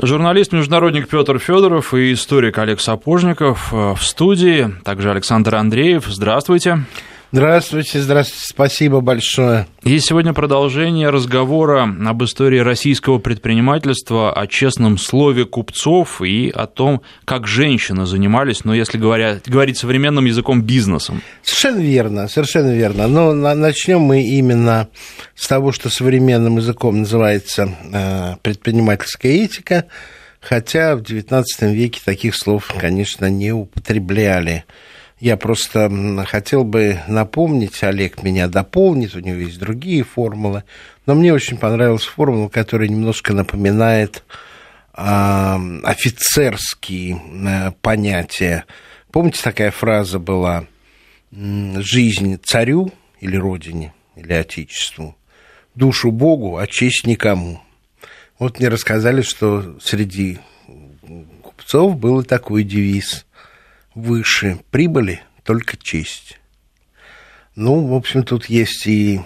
Журналист-международник Петр Федоров и историк Олег Сапожников э, в студии, также Александр Андреев. Здравствуйте. Здравствуйте, здравствуйте, спасибо большое. Есть сегодня продолжение разговора об истории российского предпринимательства, о честном слове купцов и о том, как женщины занимались, ну, если говоря, говорить современным языком, бизнесом. Совершенно верно, совершенно верно. Но начнем мы именно с того, что современным языком называется э, предпринимательская этика, хотя в XIX веке таких слов, конечно, не употребляли. Я просто хотел бы напомнить, Олег меня дополнит, у него есть другие формулы, но мне очень понравилась формула, которая немножко напоминает э, офицерские э, понятия. Помните, такая фраза была «жизнь царю или родине, или отечеству, душу Богу, а честь никому». Вот мне рассказали, что среди купцов был такой девиз – выше прибыли, только честь. Ну, в общем, тут есть и,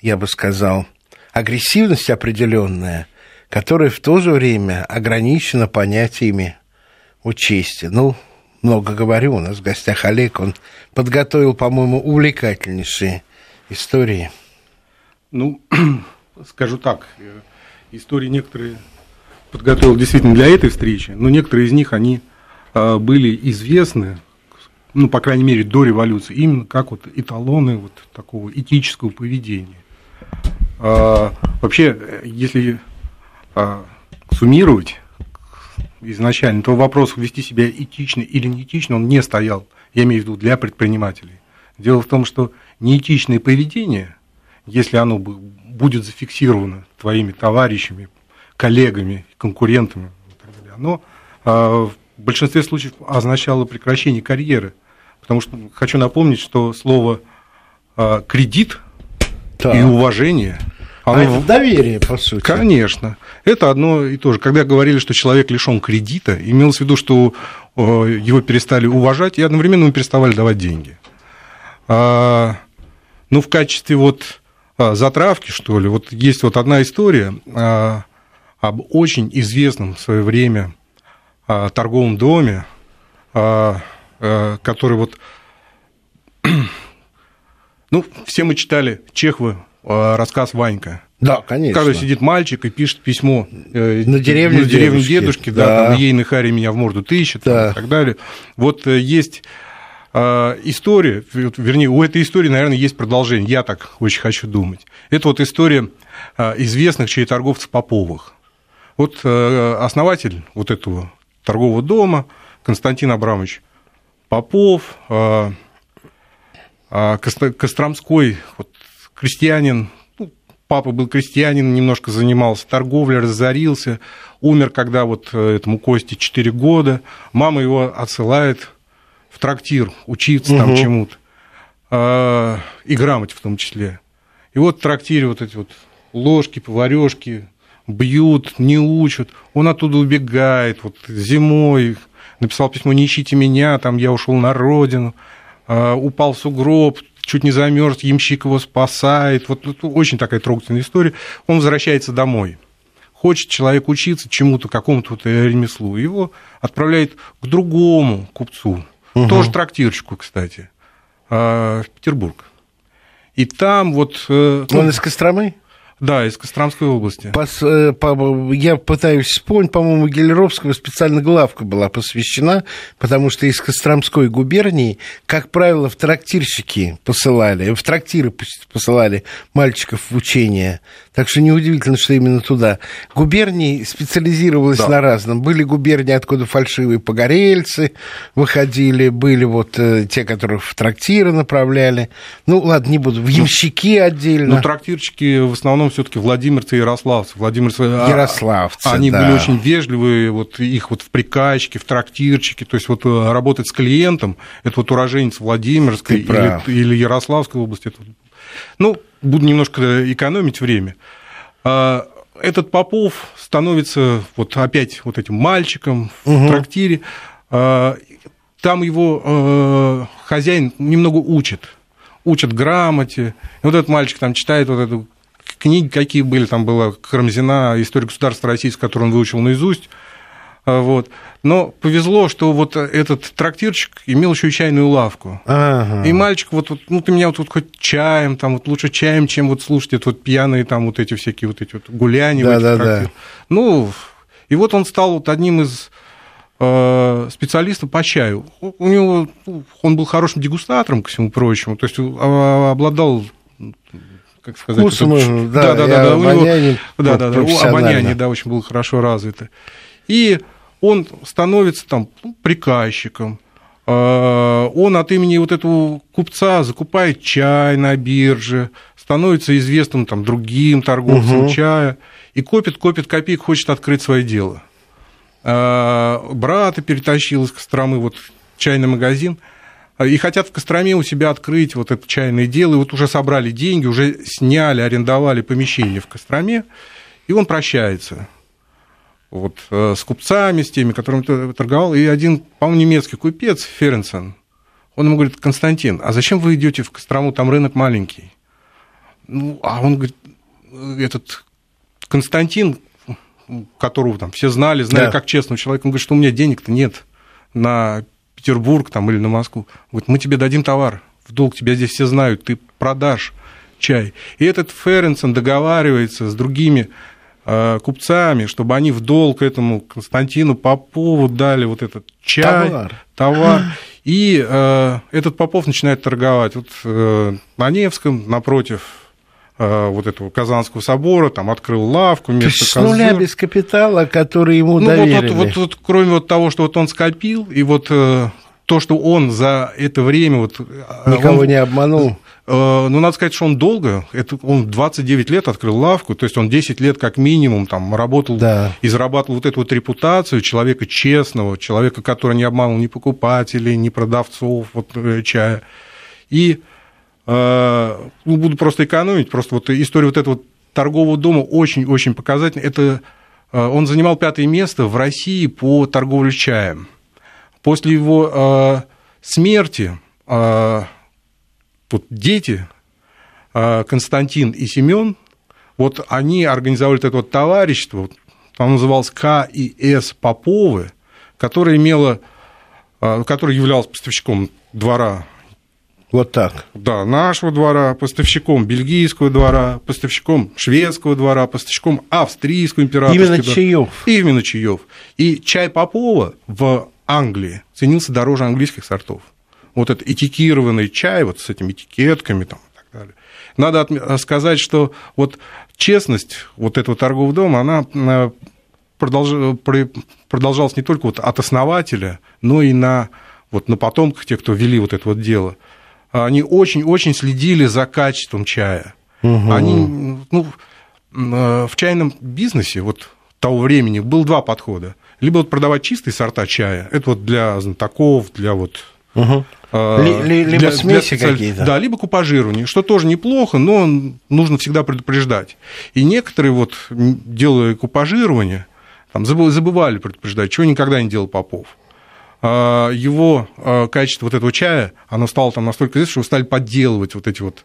я бы сказал, агрессивность определенная, которая в то же время ограничена понятиями о чести. Ну, много говорю, у нас в гостях Олег, он подготовил, по-моему, увлекательнейшие истории. Ну, скажу так, истории некоторые подготовил действительно для этой встречи, но некоторые из них, они были известны, ну, по крайней мере, до революции, именно как вот эталоны вот такого этического поведения. А, вообще, если а, суммировать изначально, то вопрос вести себя этично или неэтично, он не стоял, я имею в виду для предпринимателей. Дело в том, что неэтичное поведение, если оно будет зафиксировано твоими товарищами, коллегами, конкурентами, оно в большинстве случаев означало прекращение карьеры. Потому что хочу напомнить, что слово а, кредит так. и уважение оно... А это доверие, по сути. Конечно. Это одно и то же. Когда говорили, что человек лишен кредита, имелось в виду, что его перестали уважать и одновременно ему переставали давать деньги. А, ну, в качестве вот а, затравки, что ли, вот есть вот одна история а, об очень известном в свое время а, торговом доме, а, а, который вот... Ну, все мы читали Чехова рассказ Ванька. Да, конечно. Когда сидит мальчик и пишет письмо э, на деревню, на деревню дедушки, дедушки да, да там, ейный Хари меня в морду тыщет да. и так далее. Вот э, есть история, вернее, у этой истории, наверное, есть продолжение, я так очень хочу думать. Это вот история известных чаеторговцев Поповых. Вот э, основатель вот этого торгового дома, Константин Абрамович Попов, а, а, Костромской вот, крестьянин, ну, папа был крестьянин, немножко занимался торговлей, разорился, умер, когда вот э, этому Косте 4 года, мама его отсылает в трактир учиться угу. там чему-то, и грамоте в том числе. И вот в трактире вот эти вот ложки, поварешки, бьют, не учат, он оттуда убегает, вот зимой написал письмо «Не ищите меня», там я ушел на родину, а, упал в сугроб, чуть не замерз, ямщик его спасает. Вот, вот очень такая трогательная история. Он возвращается домой. Хочет человек учиться чему-то, какому-то вот ремеслу. Его отправляет к другому купцу, угу. тоже трактирщику, кстати, а, в Петербург. И там вот... Э, он из Костромы? Да, из Костромской области. Пос, э, по, я пытаюсь вспомнить, по-моему, Гелеровского специально главка была посвящена, потому что из Костромской губернии, как правило, в трактирщики посылали, в трактиры посылали мальчиков в учение. Так что неудивительно, что именно туда. Губернии специализировалась да. на разном. Были губернии, откуда фальшивые погорельцы выходили, были вот э, те, которых в трактиры направляли. Ну, ладно, не буду. В ямщики отдельно. Ну, трактирщики в основном основном все-таки владимирцы и ярославцы. Владимирцы, а, ярославцы, Они да. были очень вежливые, вот их вот в прикачке, в трактирчике, то есть вот э, работать с клиентом, это вот уроженец Владимирской или, или Ярославской области. Это... Ну, буду немножко экономить время. А, этот Попов становится вот опять вот этим мальчиком угу. в трактире. А, там его э, хозяин немного учит учат грамоте. И вот этот мальчик там читает вот эту книги какие были, там была Карамзина «История государства российского», которую он выучил наизусть, вот. Но повезло, что вот этот трактирчик имел еще и чайную лавку. Ага. И мальчик, вот, ну, ты меня вот, вот хоть чаем, там, вот лучше чаем, чем вот слушать это вот пьяные там вот эти всякие вот эти вот гуляния. Да, да, да. Ну, и вот он стал вот одним из э, специалистов по чаю. У него, он был хорошим дегустатором, ко всему прочему, то есть а, обладал как сказать, Вкусом, это, да, да, да, да, у него, да, да, да, обоняние, да, очень было хорошо развито. И он становится там приказчиком, а, он от имени вот этого купца закупает чай на бирже, становится известным там другим торговцем угу. чая и копит, копит копеек, хочет открыть свое дело. А, брата перетащил из Костромы вот чайный магазин, и хотят в Костроме у себя открыть вот это чайное дело, и вот уже собрали деньги, уже сняли, арендовали помещение в Костроме, и он прощается вот, э, с купцами, с теми, которыми торговал. И один, по-моему, немецкий купец, Ференсен, он ему говорит, Константин, а зачем вы идете в Кострому, там рынок маленький? Ну, а он говорит, этот Константин, которого там все знали, знали да. как честного человека, он говорит, что у меня денег-то нет на Петербург там, или на Москву. Он говорит, мы тебе дадим товар, в долг тебя здесь все знают, ты продашь чай. И этот Ференсен договаривается с другими Э, купцами, чтобы они в долг этому Константину Попову дали вот этот чай, товар. товар. И э, этот Попов начинает торговать. Вот э, на Невском, напротив э, вот этого Казанского собора, там открыл лавку То есть с нуля без капитала, который ему ну, доверили. Вот, вот, вот, вот, кроме вот того, что вот он скопил, и вот э, то, что он за это время... Вот, э, Никого он, не обманул. Э, ну, надо сказать, что он долго, это, он 29 лет открыл лавку, то есть он 10 лет как минимум там работал да. и зарабатывал вот эту вот репутацию человека честного, человека, который не обманул ни покупателей, ни продавцов вот, э, чая. И э, ну, буду просто экономить, просто вот история вот этого торгового дома очень-очень показательна. Это он занимал пятое место в России по торговле чаем. После его смерти вот дети, а, Константин и Семен, вот они организовали это вот товарищество, вот, оно называлось К и С Поповы, которое имело, а, которое являлось поставщиком двора вот так. Да, нашего двора, поставщиком бельгийского двора, поставщиком шведского двора, поставщиком австрийского императорского Именно двора. чаев. Именно чаев. И чай Попова в Англии ценился дороже английских сортов вот этот этикированный чай вот с этими этикетками там, и так далее. Надо сказать, что вот честность вот этого торгового дома, она э, продолж... продолжалась не только вот от основателя, но и на, вот на потомках тех, кто вели вот это вот дело. Они очень-очень следили за качеством чая. Угу. Они, ну, э, в чайном бизнесе вот того времени был два подхода. Либо вот продавать чистые сорта чая, это вот для знатоков, для вот Угу. Либо для, смеси для, какие-то. Да, либо купажирование, что тоже неплохо, но нужно всегда предупреждать. И некоторые, вот, делая купажирование, там, забывали предупреждать, чего никогда не делал Попов. А, его а, качество вот этого чая, оно стало там настолько известно, что стали подделывать вот эти вот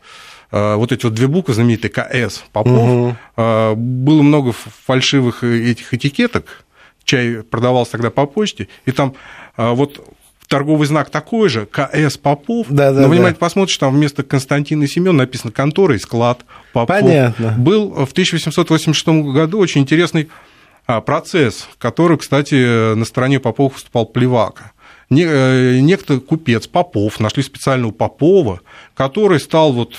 а, вот эти вот две буквы знаменитые КС Попов. Угу. Было много фальшивых этих этикеток, чай продавался тогда по почте, и там вот торговый знак такой же, КС Попов. Да, да, Но, внимательно да. посмотришь, там вместо Константина и Семен написано контора и склад Попов. Понятно. Был в 1886 году очень интересный а, процесс, который, кстати, на стороне Попова выступал Плевака. Э, некто купец Попов, нашли специального Попова, который стал вот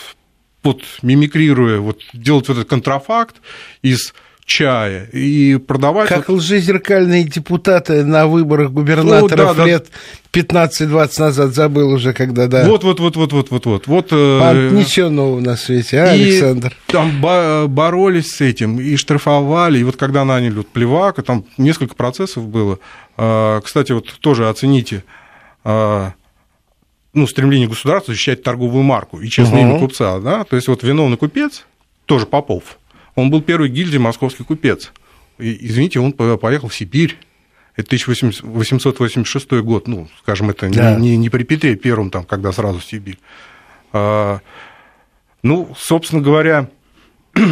вот мимикрируя, вот делать вот этот контрафакт из чая и продавать... Как вот... лжезеркальные депутаты на выборах губернаторов ну, да, лет да. 15-20 назад, забыл уже, когда, да. Вот-вот-вот-вот-вот-вот. вот. Э... Ничего нового на свете, а, и Александр? там боролись с этим и штрафовали, и вот когда наняли вот Плевака, там несколько процессов было. А, кстати, вот тоже оцените а, ну, стремление государства защищать торговую марку и честное угу. имя купца, да, то есть вот виновный купец, тоже Попов, он был первый гильдии московский купец. И, извините, он поехал в Сибирь. Это 1886 год, ну, скажем, это да. не, не, не при Петре Первом, там, когда сразу в Сибирь. А, ну, собственно говоря, э,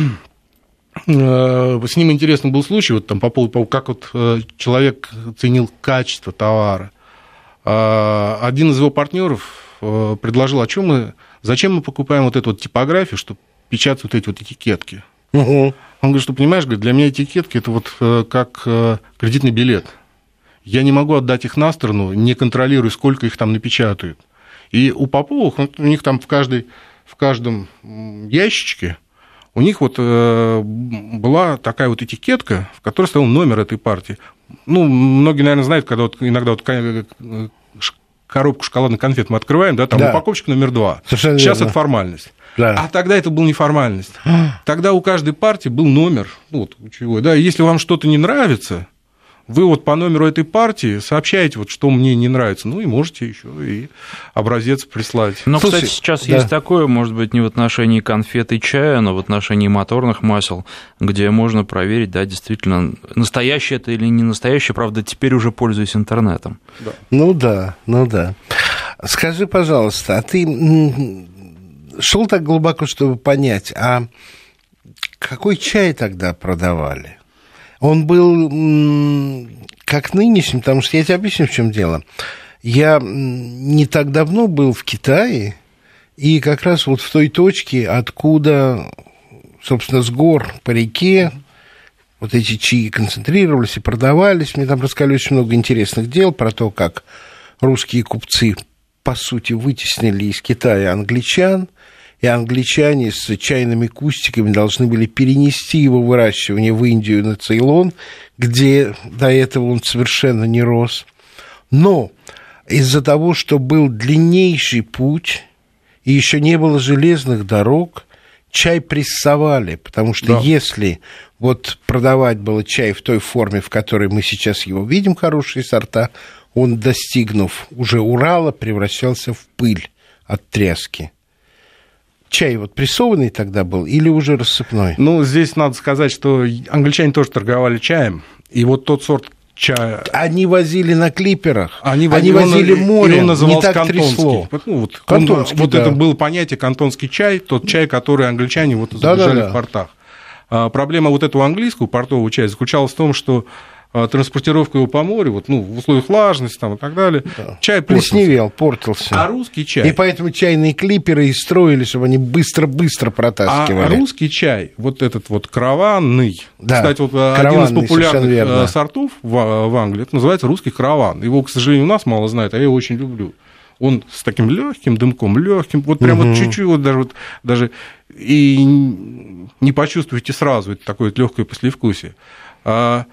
с ним интересный был случай, вот там по поводу, как вот э, человек ценил качество товара. Один из его партнеров предложил, о чем мы, зачем мы покупаем вот эту вот типографию, чтобы печатать вот эти вот этикетки. Угу. Он говорит, что понимаешь, говорит, для меня этикетки это вот как кредитный билет. Я не могу отдать их на сторону, не контролируя, сколько их там напечатают. И у Поповых, у них там в, каждой, в каждом ящичке у них вот э, была такая вот этикетка, в которой стоял номер этой партии. Ну, многие, наверное, знают, когда вот иногда вот э, коробку шоколадных конфет мы открываем, да, там да. упаковщик номер два. Совершенно Сейчас верно. это формальность. Да. А тогда это был не формальность. Тогда у каждой партии был номер, ну, вот, чего, да, если вам что-то не нравится, вы вот по номеру этой партии сообщаете, вот, что мне не нравится, ну и можете еще и образец прислать. Но, Слушай, кстати, сейчас да. есть такое, может быть, не в отношении конфет и чая, но в отношении моторных масел, где можно проверить, да, действительно, настоящее это или не настоящее, правда, теперь уже пользуюсь интернетом. Да. Ну да, ну да. Скажи, пожалуйста, а ты шел так глубоко, чтобы понять, а какой чай тогда продавали? он был как нынешний, потому что я тебе объясню, в чем дело. Я не так давно был в Китае, и как раз вот в той точке, откуда, собственно, с гор по реке вот эти чаи концентрировались и продавались. Мне там рассказали очень много интересных дел про то, как русские купцы, по сути, вытеснили из Китая англичан, и англичане с чайными кустиками должны были перенести его выращивание в Индию на Цейлон, где до этого он совершенно не рос. Но из-за того, что был длиннейший путь, и еще не было железных дорог, чай прессовали, потому что да. если вот продавать было чай в той форме, в которой мы сейчас его видим, хорошие сорта, он, достигнув уже Урала, превращался в пыль от тряски чай вот прессованный тогда был или уже рассыпной? Ну, здесь надо сказать, что англичане тоже торговали чаем, и вот тот сорт чая... Они возили на клиперах, они, они возили он, море, он не так кантонский. трясло. Ну, вот кантонский, он, вот да. это было понятие кантонский чай, тот чай, который англичане вот загружали да, да, да. в портах. А, проблема вот этого английского портового чая заключалась в том, что транспортировка его по морю, вот, ну, в условиях влажности там, и так далее, да. чай портился. Плесневел, портился. А русский чай... И поэтому чайные клиперы и строили, чтобы они быстро-быстро протаскивали. А русский чай, вот этот вот караванный, да, кстати, вот один из популярных э, сортов в, в Англии, это называется русский караван. Его, к сожалению, у нас мало знают, а я его очень люблю. Он с таким легким дымком, легким, вот прям угу. вот чуть-чуть, вот даже, вот, даже и не почувствуете сразу это такое легкое послевкусие. А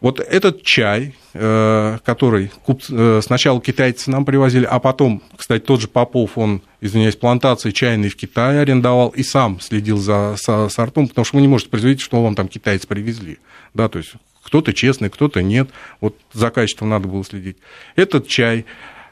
вот этот чай, э, который э, сначала китайцы нам привозили, а потом, кстати, тот же Попов, он, извиняюсь, плантации чайные в Китае арендовал и сам следил за, сортом, потому что вы не можете производить, что вам там китайцы привезли. Да, то есть кто-то честный, кто-то нет. Вот за качеством надо было следить. Этот чай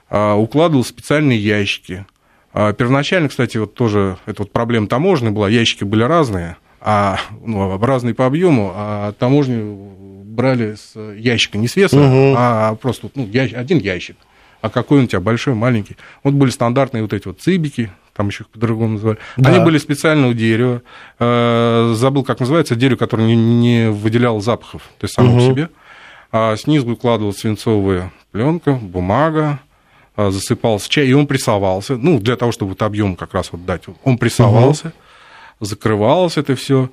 а, укладывал в специальные ящики. А, первоначально, кстати, вот тоже эта вот проблема таможенной была, ящики были разные, а, ну, разные по объему, а таможню брали с ящика, не с веса, угу. а просто ну, ящ, один ящик. А какой он у тебя большой, маленький. Вот были стандартные вот эти вот цибики, там еще их по-другому называли. Да. Они были специального дерева. Э, забыл, как называется, дерево, которое не, не выделяло запахов, то есть само угу. себе. А снизу укладывалась свинцовая пленка, бумага, а, засыпался чай, и он прессовался. Ну, для того, чтобы вот объем как раз вот дать. Он прессовался, угу. закрывалось это все.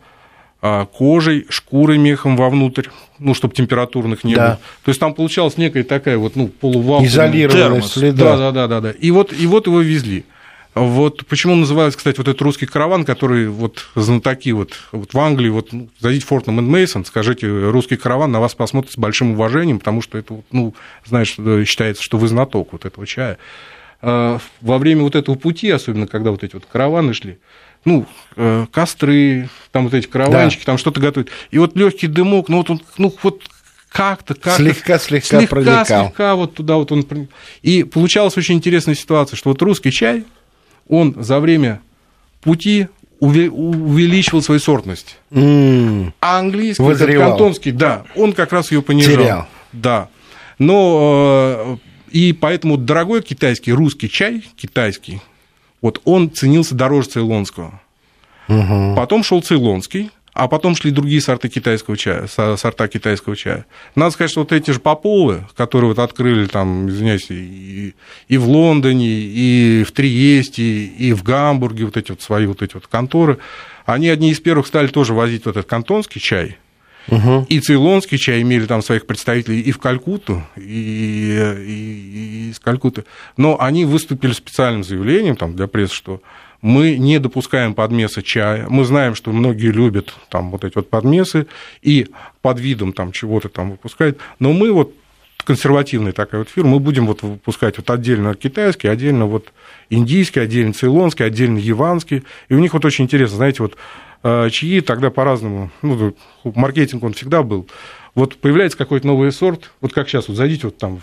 А, кожей, шкурой мехом вовнутрь, ну, чтобы температурных не да. было. То есть там получалась некая такая вот, ну, полувакуумная Изолированная следа. Да, да, да, да, да. И вот, и вот его везли. Вот почему называется, кстати, вот этот русский караван, который вот знатоки вот, вот в Англии, вот ну, зайдите в Фортнам энд Мейсон, скажите русский караван, на вас посмотрят с большим уважением, потому что это, ну, знаешь, считается, что вы знаток вот этого чая. А, во время вот этого пути, особенно когда вот эти вот караваны шли, ну, э, костры, там вот эти караванчики, да. там что-то готовят. И вот легкий дымок, ну вот он, ну вот как-то, как-то. Слегка, слегка, проникал. Слегка вот туда вот он И получалась очень интересная ситуация, что вот русский чай, он за время пути увеличивал свою сортность. Mm. А английский, Возревал. кантонский, да, он как раз ее понижал. Терял. Да. Но э, и поэтому дорогой китайский, русский чай, китайский, вот он ценился дороже цейлонского. Угу. Потом шел цейлонский, а потом шли другие сорты китайского чая, сорта китайского чая. Надо сказать, что вот эти же Поповы, которые вот открыли там, извиняюсь, и, и в Лондоне, и в Триесте, и в Гамбурге, вот эти вот свои вот эти вот конторы, они одни из первых стали тоже возить вот этот кантонский чай, Угу. И цейлонский чай имели там своих представителей и в Калькутту, и, и, и из Калькутты. Но они выступили специальным заявлением там, для прессы, что мы не допускаем подмеса чая. Мы знаем, что многие любят там вот эти вот подмесы и под видом там чего-то там выпускают. Но мы вот консервативная такая вот фирма, мы будем вот выпускать вот отдельно китайский, отдельно вот индийский, отдельно цейлонский, отдельно яванский. И у них вот очень интересно, знаете, вот чаи тогда по-разному, ну, маркетинг он всегда был. Вот появляется какой-то новый сорт, вот как сейчас, вот зайдите вот там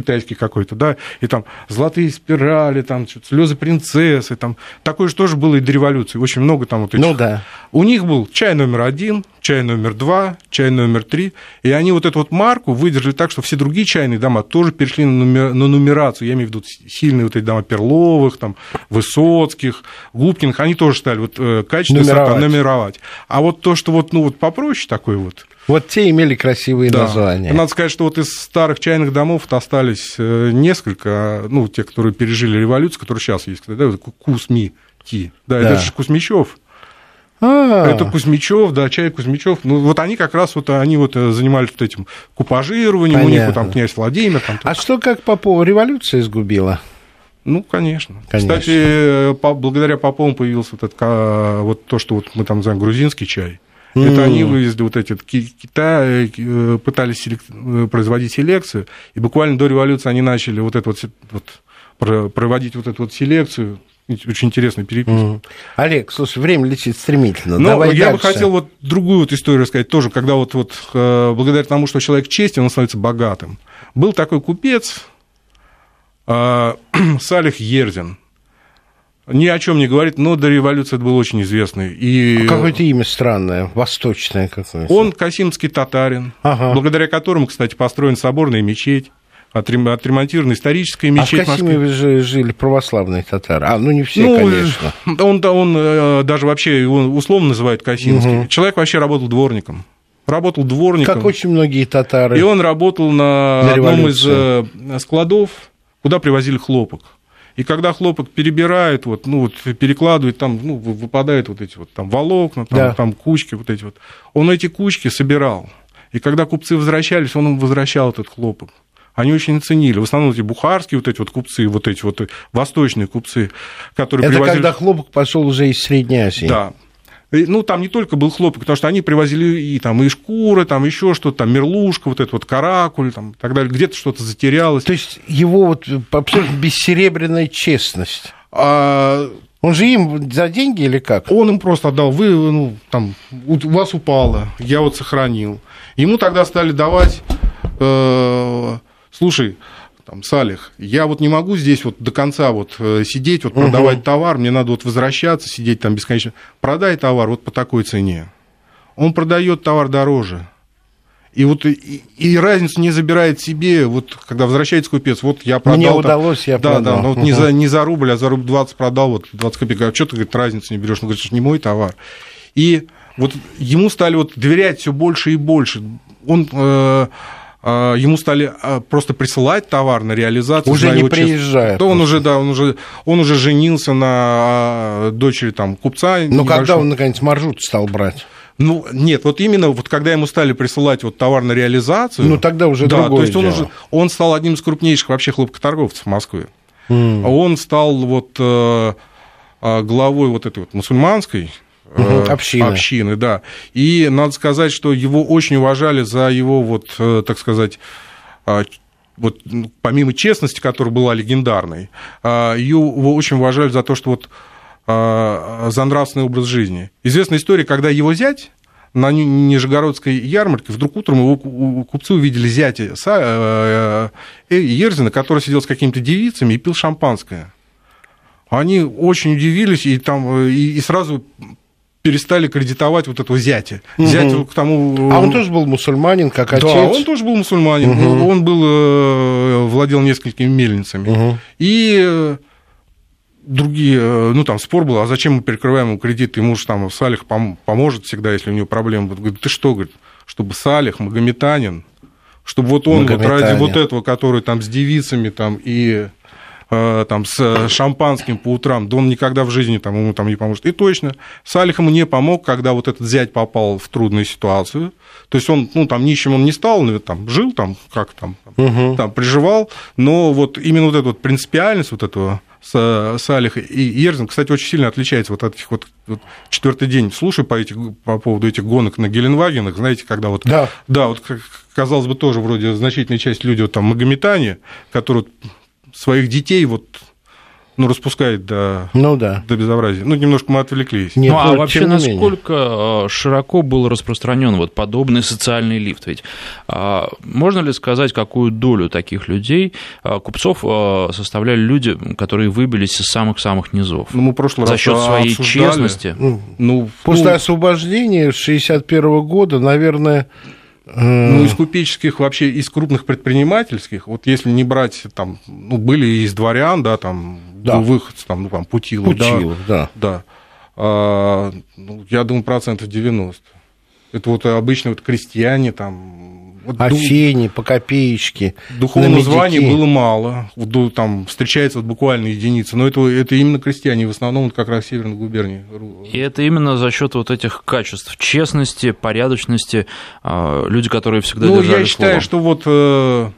китайский какой-то, да, и там золотые спирали, там слезы принцессы, там такое же тоже было и до революции, очень много там вот этих. Ну да. У них был чай номер один, чай номер два, чай номер три, и они вот эту вот марку выдержали так, что все другие чайные дома тоже перешли на, нумер, на нумерацию, я имею в виду сильные вот эти дома Перловых, там, Высоцких, Губкиных, они тоже стали вот э, качество нумеровать. нумеровать. А вот то, что вот, ну, вот попроще такой вот, вот те имели красивые да. названия. Надо сказать, что вот из старых чайных домов остались э, несколько, ну, те, которые пережили революцию, которые сейчас есть, да, Кусми, Ти. Да, да, это же Кузьмичев. А-а-а. Это Кузьмичев, да, чай Кузьмичев. Ну, вот они как раз вот, они вот э, занимались вот этим купажированием, Понятно. у них вот там князь Владимир. Там, а что как Попова революция сгубила? Ну, конечно. конечно. Кстати, э, по, благодаря Попову появился вот, этот, вот то, что вот мы там называем грузинский чай. Mm. Это они вывезли вот эти Китай, э, пытались. Э, производить селекцию, и буквально до революции они начали вот это вот, вот проводить вот эту вот селекцию, очень интересный переписка. Mm. Олег, слушай, время летит стремительно. Но Давай я дальше. бы хотел вот другую вот историю рассказать тоже, когда вот, вот э, благодаря тому, что человек честен, он становится богатым. Был такой купец Салих Ерзин ни о чем не говорит, но до революции это был очень известный. И... А какое-то имя странное, восточное какое-то. Он касимский татарин, ага. благодаря которому, кстати, построен соборная мечеть отремонтирована историческая мечеть. А в Касиме вы же жили православные татары. А, ну не все, ну, конечно. Он, он э, даже вообще его условно называют Касимский. Угу. Человек вообще работал дворником. Работал дворником. Как очень многие татары. И он работал на, на одном из э, складов, куда привозили хлопок. И когда хлопок перебирает, вот, ну, вот, перекладывает, там ну, выпадают вот эти вот там волокна, там, да. там кучки вот эти вот. Он эти кучки собирал. И когда купцы возвращались, он им возвращал этот хлопок. Они очень ценили. В основном эти бухарские вот эти вот купцы, вот эти вот восточные купцы, которые Это привозили... когда хлопок пошел уже из Средней Азии. Да, ну, там не только был хлопок, потому что они привозили и там и шкуры, там еще что-то, там мерлушка, вот это вот каракуль, там, и так далее. Где-то что-то затерялось. То есть его вот абсолютно бессеребряная честность. А... Он же им за деньги или как? Он им просто отдал, вы, ну, там, у вас упало, я вот сохранил. Ему тогда стали давать, э, слушай, там, Салих, я вот не могу здесь вот до конца вот э, сидеть, вот продавать угу. товар, мне надо вот возвращаться, сидеть там бесконечно. Продай товар вот по такой цене. Он продает товар дороже. И вот и, и разницу не забирает себе, вот когда возвращается купец, вот я продал. Мне там, удалось, я да, продал. Да, да, но вот угу. не, за, не за рубль, а за рубль 20 продал, вот 20 копеек. А что ты, говорит, разницу не берешь? Он говорит, что не мой товар. И вот ему стали вот доверять все больше и больше. Он э, ему стали а, просто присылать товар на реализацию. Уже не приезжает. То он уже, да, он уже, он уже женился на а, дочери там купца. Ну, когда он, наконец, маршрут стал брать? Ну, нет, вот именно вот когда ему стали присылать вот товар на реализацию... Ну, тогда уже да, другое то есть он уже, он стал одним из крупнейших вообще хлопкоторговцев в Москве. Mm. Он стал вот э, главой вот этой вот мусульманской Угу, общины. общины, да. И надо сказать, что его очень уважали за его, вот, э, так сказать, а, вот ну, помимо честности, которая была легендарной, а, его очень уважали за то, что вот за нравственный образ жизни. Известная история, когда его зять на Нижегородской ярмарке вдруг утром его купцы увидели зятя Ерзина, который сидел с какими-то девицами и пил шампанское. Они очень удивились и, там, и, и сразу перестали кредитовать вот этого зятя. Угу. Зять к тому... А он тоже был мусульманин, как отец? Да, он тоже был мусульманин. Угу. Он был, э, владел несколькими мельницами. Угу. И другие, э, ну, там спор был, а зачем мы перекрываем ему кредит, ему же там Салих поможет всегда, если у него проблемы будут. Говорит, ты что, говорит, чтобы Салих, магометанин, чтобы вот он вот ради вот этого, который там с девицами там и э, там с шампанским по утрам, да он никогда в жизни там, ему там не поможет. И точно, Салих ему не помог, когда вот этот зять попал в трудную ситуацию. То есть он, ну, там нищим он не стал, но там жил там, как там, угу. там приживал, но вот именно вот эта вот принципиальность вот этого Салих и Ерзин, кстати, очень сильно отличается вот от этих вот, вот четвертый день слушаю по, этих, по поводу этих гонок на Геленвагенах, знаете, когда вот, да, да вот казалось бы тоже вроде значительная часть людей вот там магометане, которые своих детей вот ну, распускает до, ну, да. до безобразия. Ну, немножко мы отвлеклись. Нет, ну, а вообще насколько менее. широко был распространен вот подобный социальный лифт? Ведь а, можно ли сказать, какую долю таких людей, а, купцов, а, составляли люди, которые выбились из самых-самых низов? Ну, мы прошлый За счет своей обсуждали. честности? Ну, ну, После ну, освобождения 61 года, наверное, ну, из купеческих вообще, из крупных предпринимательских, вот если не брать, там, ну, были из дворян, да, там, да. был выход, там, ну, там, Путилов, Путилов да. Да. да. А, ну, я думаю, процентов 90. Это вот обычно вот крестьяне, там, вот Афени, дух... по копеечке. Духовного звания было мало. Там встречается вот буквально единица. Но это, это именно крестьяне, в основном как раз северной губернии. И это именно за счет вот этих качеств честности, порядочности, а, люди, которые всегда ну, держали я считаю, слово. что вот э,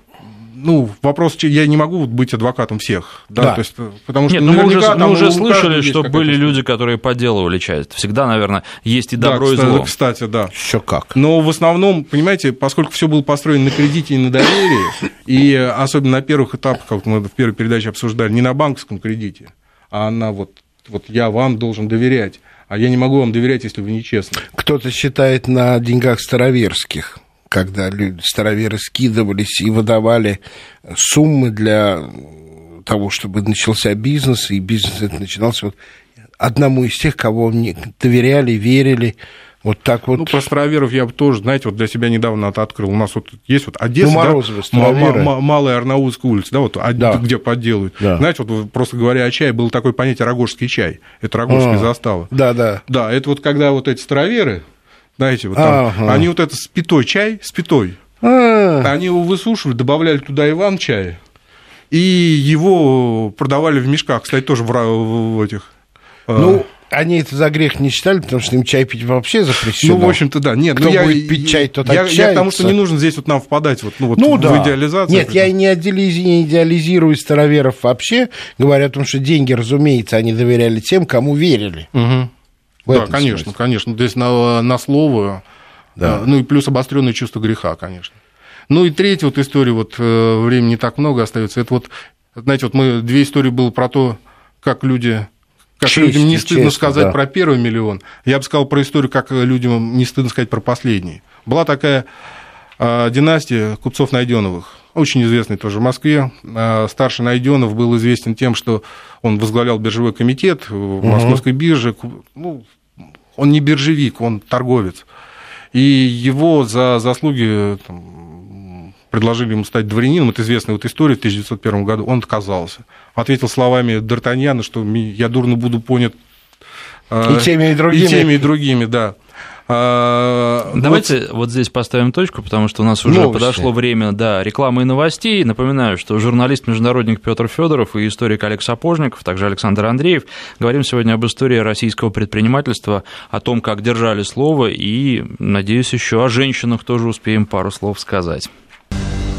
ну, вопрос, я не могу быть адвокатом всех, да, да. то есть, потому что Нет, ну, мы уже, мы уже слышали, что были люди, которые подделывали часть. Всегда, наверное, есть и добро, да, кстати, и зло. Кстати, да. Еще как. Но в основном, понимаете, поскольку все было построено на кредите и на доверии, и особенно на первых этапах, как мы в первой передаче обсуждали, не на банковском кредите, а на вот, вот я вам должен доверять, а я не могу вам доверять, если вы нечестны. Кто-то считает на деньгах староверских когда люди, староверы скидывались и выдавали суммы для того, чтобы начался бизнес, и бизнес это начинался вот одному из тех, кого мне доверяли, верили, вот так вот. Ну, про староверов я бы тоже, знаете, вот для себя недавно это открыл. У нас вот есть вот Одесса, ну, Морозовы, да, Малая Арнаутская улица, да, вот да. где подделывают. Да. Знаете, вот просто говоря о чае, было такое понятие рогожский чай. Это рогожская а, застава. Да, да. Да, это вот когда вот эти староверы, знаете, вот там, ага. они вот это спитой чай, спитой, а они его высушивали, добавляли туда Иван чай, и его продавали в мешках, кстати, тоже в, в этих... А. Ну, они это за грех не считали, потому что им чай пить вообще запрещено. Ну, в общем-то, да. Нет, Кто ну, я, будет пить чай, тот я, я к тому, что не нужно здесь вот нам впадать вот, ну, вот ну, в да. идеализацию. Нет, я не, не идеализирую староверов вообще, говоря о том, что деньги, разумеется, они доверяли тем, кому верили. Угу да, конечно, смысле. конечно. Здесь на, на слово, да. Э, ну и плюс обостренное чувство греха, конечно. Ну и третья вот история, вот э, времени не так много остается. Это вот, знаете, вот мы две истории было про то, как люди как честь, людям не стыдно честь, сказать да. про первый миллион. Я бы сказал про историю, как людям не стыдно сказать про последний. Была такая э, династия купцов Найденовых, очень известный тоже в Москве. Э, старший Найденов был известен тем, что он возглавлял биржевой комитет в Московской бирже. Ну, он не биржевик, он торговец. И его за заслуги там, предложили ему стать дворянином. Это известная вот история в 1901 году. Он отказался. Ответил словами Д'Артаньяна, что я дурно буду понят и теми, и другими. И теми, и другими, да. А, Давайте вот... вот здесь поставим точку, потому что у нас уже Новости. подошло время да, рекламы и новостей. Напоминаю, что журналист-международник Петр Федоров и историк Олег Сапожников, также Александр Андреев, говорим сегодня об истории российского предпринимательства, о том, как держали слово, и, надеюсь, еще о женщинах тоже успеем пару слов сказать.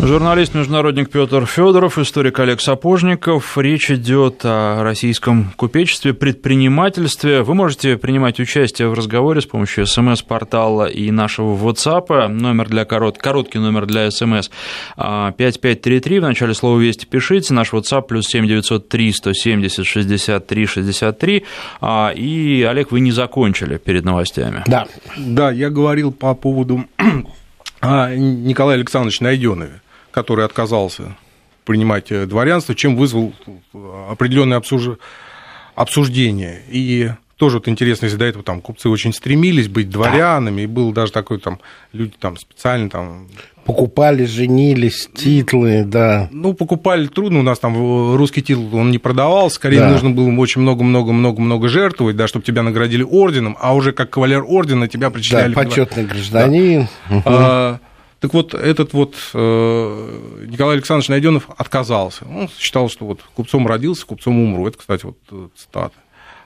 Журналист-международник Петр Федоров, историк Олег Сапожников. Речь идет о российском купечестве, предпринимательстве. Вы можете принимать участие в разговоре с помощью смс-портала и нашего WhatsApp. Номер для корот... Короткий номер для смс 5533. В начале слова «Вести» пишите. Наш WhatsApp плюс 7903 170 63 63. И, Олег, вы не закончили перед новостями. Да, да я говорил по поводу Николая Александровича Найденове который отказался принимать э, дворянство, чем вызвал э, определенное обсуж... обсуждение. И тоже вот интересно, если до этого там купцы очень стремились быть дворянами, да. и был даже такой там, люди там специально там Покупали, женились, титлы, да. Ну, покупали трудно, у нас там русский титул, он не продавался, скорее да. нужно было очень много-много-много-много жертвовать, да, чтобы тебя наградили орденом, а уже как кавалер ордена тебя причисляли... Да, почетный гражданин. Да. Угу. А, так вот, этот вот э, Николай Александрович Найденов отказался. Он считал, что вот купцом родился, купцом умру. Это, кстати, вот э, цитата.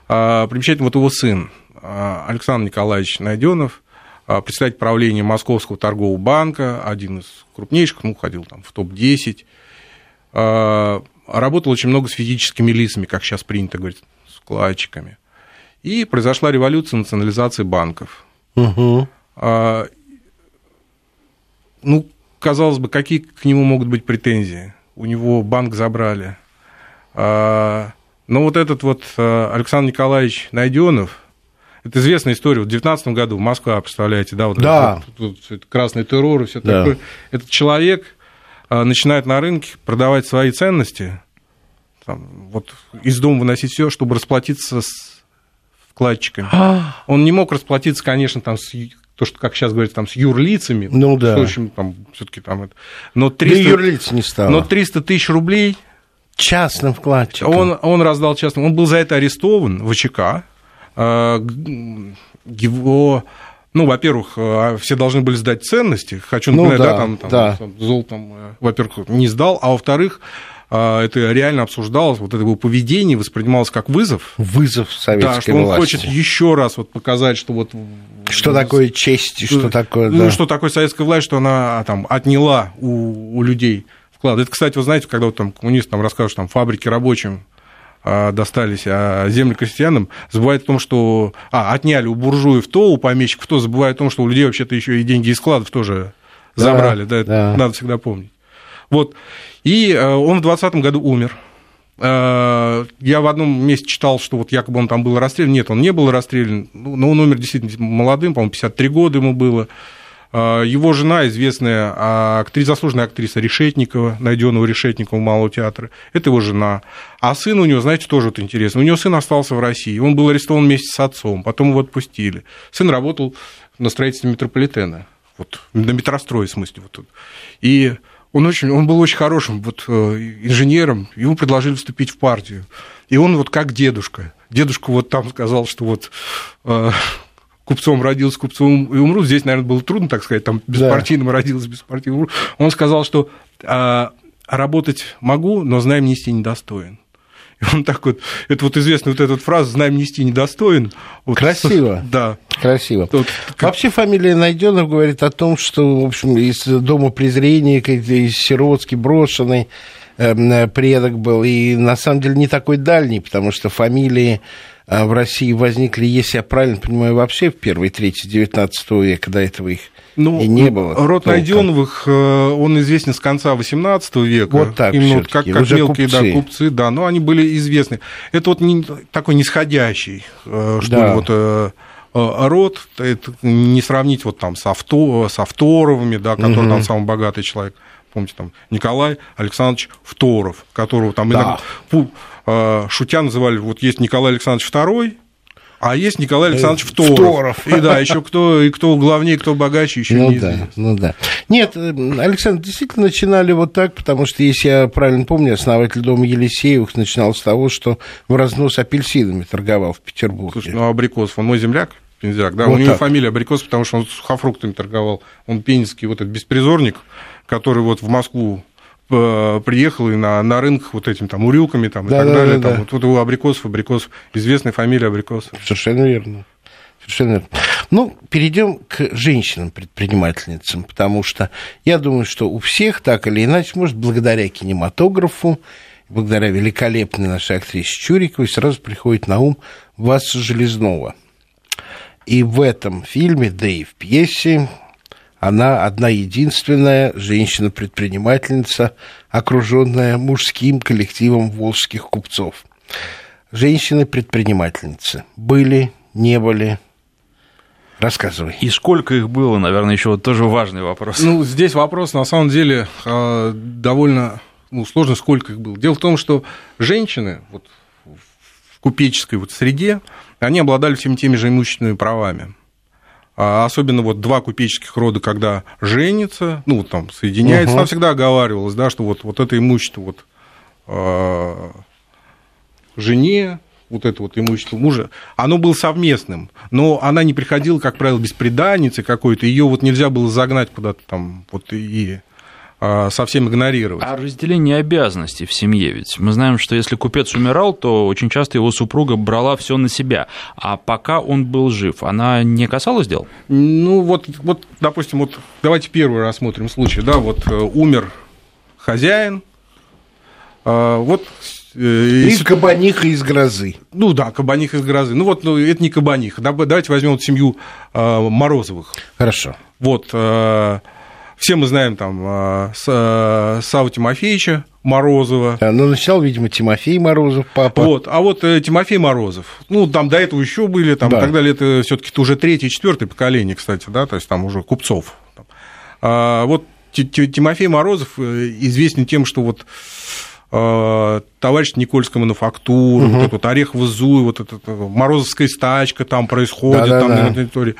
А, примечательно вот его сын а, Александр Николаевич Найденов – а, председатель правления Московского торгового банка, один из крупнейших, ну, ходил там в топ-10. А, работал очень много с физическими лицами, как сейчас принято говорить, с вкладчиками. И произошла революция национализации банков. Угу. Ну, казалось бы, какие к нему могут быть претензии? У него банк забрали. Но вот этот вот Александр Николаевич Найденов, это известная история. В 2019 году Москва, представляете, да, вот да. Этот, вот, вот, красный террор и все да. такое. Этот человек а, начинает на рынке продавать свои ценности, там, вот из дома выносить все, чтобы расплатиться с вкладчиками. А. Он не мог расплатиться, конечно, там с то, что, как сейчас говорят, там, с юрлицами. Ну да. В общем, там, все-таки там это. Но 300, да юрлиц не стало. Но 300 тысяч рублей частным вкладчикам. Он, он раздал частным. Он был за это арестован в ВЧК. А, его ну, во-первых, а, все должны были сдать ценности. Хочу ну напоминать, ну, да, да, там, там, да. золотом, э, во-первых, не сдал, а во-вторых, а, это реально обсуждалось, вот это его поведение воспринималось как вызов. Вызов советской Да, что он власти. хочет еще раз вот показать, что вот... Что такое честь, что, что такое... Ну, да. что такое советская власть, что она там отняла у, у людей вклад. Это, кстати, вы знаете, когда вот, там коммунисты там рассказывают, что там фабрики рабочим а, достались, а земли крестьянам, забывает о том, что... А, отняли у буржуев то, у помещиков то, забывает о том, что у людей вообще-то еще и деньги из складов тоже забрали, да, да это надо всегда помнить. Вот. И э, он в 2020 году умер. Э, я в одном месте читал, что вот якобы он там был расстрелян. Нет, он не был расстрелян, ну, но он умер действительно молодым, по-моему, 53 года ему было. А, его жена, известная а, актриса, заслуженная актриса Решетникова, найденного Решетникова Малого театра, это его жена. А сын у него, знаете, тоже вот интересно. У него сын остался в России. Он был арестован вместе с отцом, потом его отпустили. Сын работал на строительстве метрополитена. Вот, на метрострое, в смысле. Вот тут. И он, очень, он был очень хорошим вот, э, инженером, ему предложили вступить в партию. И он вот как дедушка. Дедушка вот там сказал, что вот э, купцом родился, купцом и умру. Здесь, наверное, было трудно, так сказать, там беспартийным да. родился, беспартийным умру. Он сказал, что а, работать могу, но знаем нести недостоин. И он так вот, это вот известная вот эта фраза «знаем нести недостоин». Вот, Красиво. Да. Красиво. Вот, как... Вообще фамилия Найденов говорит о том, что, в общем, из дома презрения, из сиротский, брошенный предок был, и на самом деле не такой дальний, потому что фамилии а в России возникли, если я правильно понимаю, вообще в первой трети XIX века, до этого их ну, и не было. Род Найденовых, э, он известен с конца XVIII века. Вот так Именно вот как, как мелкие купцы. Да, купцы, да, но они были известны. Это вот не, такой нисходящий, э, что да. вот э, род, это не сравнить вот там с, авто, с Авторовыми, да, который угу. там самый богатый человек помните, там Николай Александрович Второв, которого там да. иногда, шутя называли, вот есть Николай Александрович II, а есть Николай Александрович э, Второв. Второв. И да, еще кто, и кто главнее, кто богаче, еще ну да, ну да. Нет, э, Александр, действительно начинали вот так, потому что, если я правильно помню, основатель дома Елисеевых начинал с того, что в разнос апельсинами торговал в Петербурге. Слушай, ну Абрикосов, он мой земляк, Пензяк, да, вот у него так. фамилия Абрикосов, потому что он сухофруктами торговал. Он пензенский вот этот беспризорник, который вот в Москву э, приехал и на, на рынках вот этим там урюками там, да, и так да, далее. Да, там, да. Вот, вот у Абрикосов, Абрикосов, известная фамилия Абрикосов. Совершенно верно. Совершенно верно. Ну, перейдем к женщинам-предпринимательницам, потому что я думаю, что у всех так или иначе, может, благодаря кинематографу, благодаря великолепной нашей актрисе Чуриковой, сразу приходит на ум Васа Железного. И в этом фильме, да и в пьесе, она одна единственная женщина-предпринимательница, окруженная мужским коллективом волжских купцов. Женщины-предпринимательницы были, не были, Рассказывай. И сколько их было, наверное, еще вот тоже важный вопрос. Ну, здесь вопрос, на самом деле, а, довольно ну, сложно, сколько их было. Дело в том, что женщины вот, в купеческой вот среде, они обладали всеми теми же имущественными правами. А особенно вот два купеческих рода, когда женится, ну, там, соединяется, угу. там всегда оговаривалось, да, что вот, вот это имущество вот э, жене, вот это вот имущество мужа, оно было совместным, но она не приходила, как правило, без преданницы какой-то, ее вот нельзя было загнать куда-то там вот и совсем игнорировать. А разделение обязанностей в семье ведь. Мы знаем, что если купец умирал, то очень часто его супруга брала все на себя. А пока он был жив, она не касалась дел? Ну, вот, вот допустим, вот давайте первый рассмотрим случай. Да, вот э, умер хозяин, а, вот э, и кабаниха из грозы. Ну да, кабаниха из грозы. Ну вот, ну, это не кабаниха. Давайте возьмем вот семью а, Морозовых. Хорошо. Вот все мы знаем там а, а, Саву Тимофеевича Морозова. Да, ну, начал, видимо, Тимофей Морозов, папа. Вот, а вот э, Тимофей Морозов, ну, там до этого еще были, там, да. и так далее, это все таки уже третье, четвертое поколение, кстати, да, то есть там уже купцов. А, вот Тимофей Морозов э, известен тем, что вот а, товарищ Никольская мануфактура, угу. вот этот вот Орехово Зуй, вот эта Морозовская стачка там происходит, да, там на территории.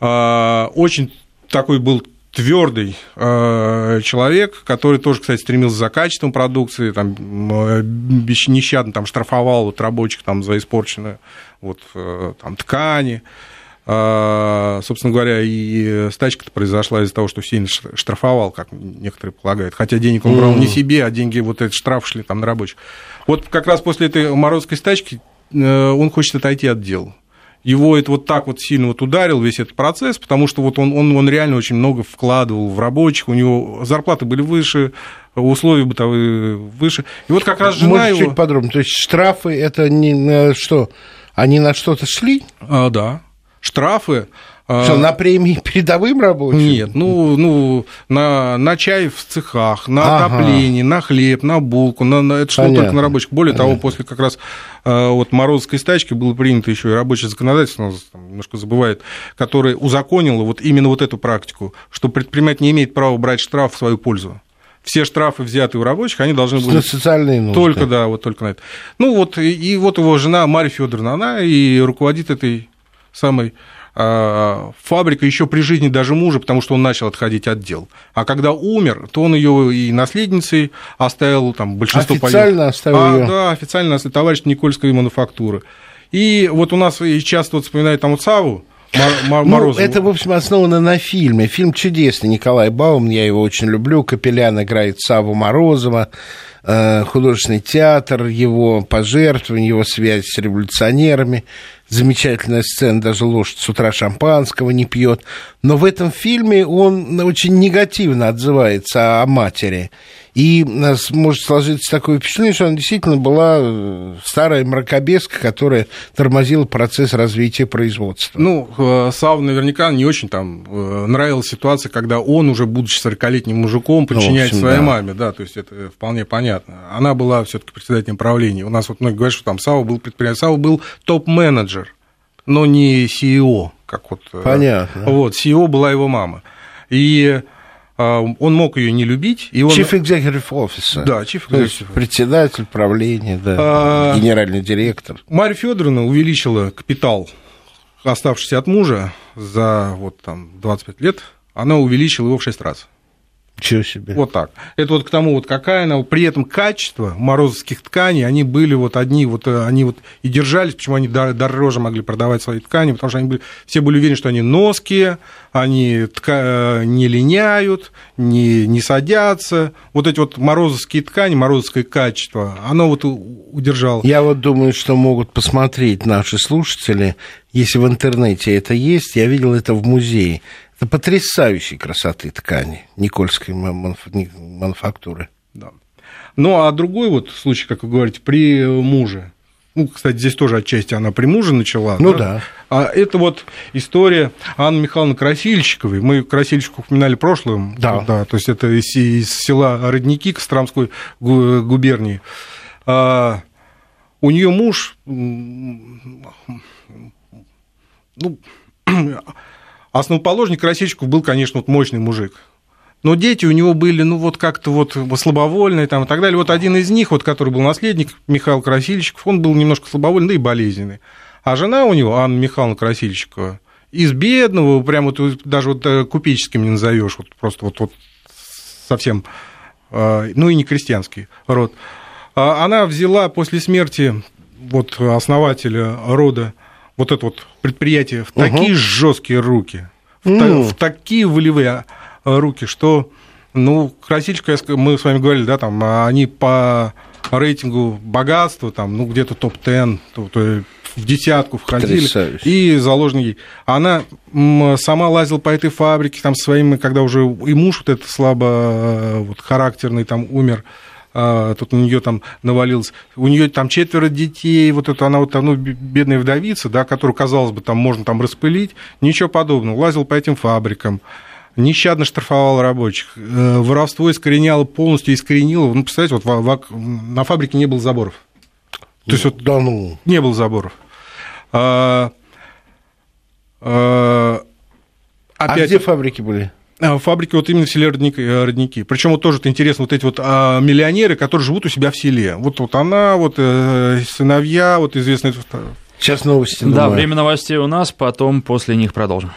Очень такой был твердый э, человек, который тоже, кстати, стремился за качеством продукции, там, э, нещадно там, штрафовал вот, рабочих там, за испорченные вот, э, там, ткани. Э, собственно говоря, и стачка-то произошла из-за того, что сильно штрафовал, как некоторые полагают. Хотя денег он брал не себе, а деньги, вот этот штраф шли там на рабочих. Вот как раз после этой морозской стачки э, он хочет отойти от дела его это вот так вот сильно вот ударил весь этот процесс, потому что вот он, он, он реально очень много вкладывал в рабочих, у него зарплаты были выше, условия бытовые выше. И вот как раз жена Можете его... чуть подробнее, то есть штрафы это не на что? Они на что-то шли? А, да. Штрафы Что, на премии передовым рабочим? Нет, ну, ну на, на чай в цехах, на ага. отопление, на хлеб, на булку, на, на, это Понятно. только на рабочих. Более Понятно. того, после как раз а, вот Морозовской стачки было принято еще и рабочее законодательство, там, немножко забывает, которое узаконило вот именно вот эту практику, что предприниматель не имеет права брать штраф в свою пользу все штрафы, взятые у рабочих, они должны были... Социальные нужды. Только, да, вот только на это. Ну, вот, и, и вот его жена Марья Федоровна, она и руководит этой самой а, фабрика еще при жизни даже мужа, потому что он начал отходить от дел. А когда умер, то он ее и наследницей оставил там большинство Официально поездок. оставил а, ее? Да, официально товарищ Никольской мануфактуры. И вот у нас часто вот вспоминают там вот Саву, Мор- ну, это, в общем, основано на фильме. Фильм чудесный. Николай Баум, я его очень люблю. Капелян играет Саву Морозова. Э, художественный театр, его пожертвования, его связь с революционерами замечательная сцена, даже лошадь с утра шампанского не пьет. Но в этом фильме он очень негативно отзывается о матери. И нас может сложиться такое впечатление, что она действительно была э, старая мракобеска, которая тормозила процесс развития производства. Ну, э, Саву наверняка не очень там э, нравилась ситуация, когда он, уже будучи 40-летним мужиком, подчиняет ну, общем, своей да. маме, да, то есть это вполне понятно. Она была все таки председателем правления. У нас вот многие говорят, что там Сава был предприниматель. Сава был топ-менеджер, но не CEO, как вот... Понятно. Вот, CEO была его мама. И а, он мог ее не любить. И он... Chief Executive Officer. Да, Chief Executive Председатель правления, да, а... генеральный директор. Марья Федоровна увеличила капитал, оставшийся от мужа, за вот, там, 25 лет. Она увеличила его в 6 раз. Чего себе. Вот так. Это вот к тому, вот какая она, при этом качество морозовских тканей, они были вот одни, вот э, они вот и держались, почему они дороже могли продавать свои ткани, потому что они были, все были уверены, что они ноские, они тка, не линяют, не, не садятся. Вот эти вот морозовские ткани, морозовское качество, оно вот удержало. Я вот думаю, что могут посмотреть наши слушатели, если в интернете это есть, я видел это в музее. Это потрясающей красоты ткани Никольской мануфактуры. Да. Ну, а другой вот случай, как вы говорите, при муже. Ну, кстати, здесь тоже отчасти она при муже начала. Ну да. да. А это вот история Анны Михайловны Красильщиковой. Мы Красильщику упоминали прошлым. Да. да. То есть это из, из села Родники Костромской губернии. А, у нее муж, ну, Основоположник Красильщиков был, конечно, вот мощный мужик. Но дети у него были, ну, вот как-то вот слабовольные там и так далее. Вот один из них, вот, который был наследник, Михаил Красильщиков, он был немножко слабовольный, да и болезненный. А жена у него, Анна Михайловна Красильщикова, из бедного, прямо вот, даже вот э, купеческим не назовешь, вот просто вот, вот совсем, э, ну и не крестьянский род. А она взяла после смерти вот основателя рода вот это вот предприятие в такие угу. жесткие руки, в, mm. та, в такие волевые руки, что, ну, красильщика, мы с вами говорили, да, там, они по рейтингу богатства, там, ну, где-то топ-10, то, то в десятку входили. Потрясающе. И заложники. Она сама лазила по этой фабрике, там, своим, когда уже и муж вот этот слабо э, вот, характерный там умер, а, тут у нее там навалилось, у нее там четверо детей, вот это она вот ну, бедная вдовица, да, которую, казалось бы, там можно там распылить, ничего подобного, лазил по этим фабрикам, нещадно штрафовал рабочих, э, воровство искореняло, полностью искоренило, ну, представляете, вот в, в, на фабрике не было заборов. То есть вот да ну. не было заборов. А, а, опять... а где фабрики были? А, фабрики вот именно в селе Родники. Э, Родники. Причем вот тоже это интересно, вот эти вот а, миллионеры, которые живут у себя в селе. Вот, вот она, вот э, сыновья, вот известные... Сейчас новости. Да, думаю. время новостей у нас, потом после них продолжим.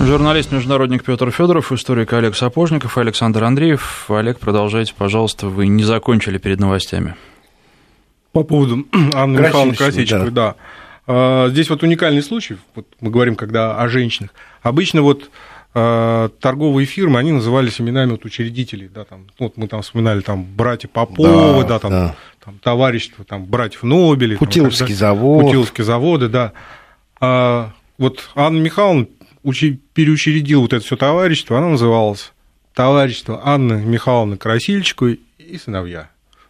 Журналист-международник Петр Федоров, историк Олег Сапожников и Александр Андреев. Олег, продолжайте, пожалуйста, вы не закончили перед новостями. По поводу Анны Михайловны Красичевой, да. да. А, здесь вот уникальный случай, вот мы говорим, когда о женщинах. Обычно вот торговые фирмы, они назывались именами вот учредителей, да, там, вот мы там вспоминали, там, братья Попова, да, да там, да. там, товарищество, там, братьев Нобелей. Путиловский там, завод. Путиловские заводы, да. А, вот Анна Михайловна учи, переучредила вот это все товарищество, оно называлось товарищество Анны Михайловны Красильчиковой и сыновья.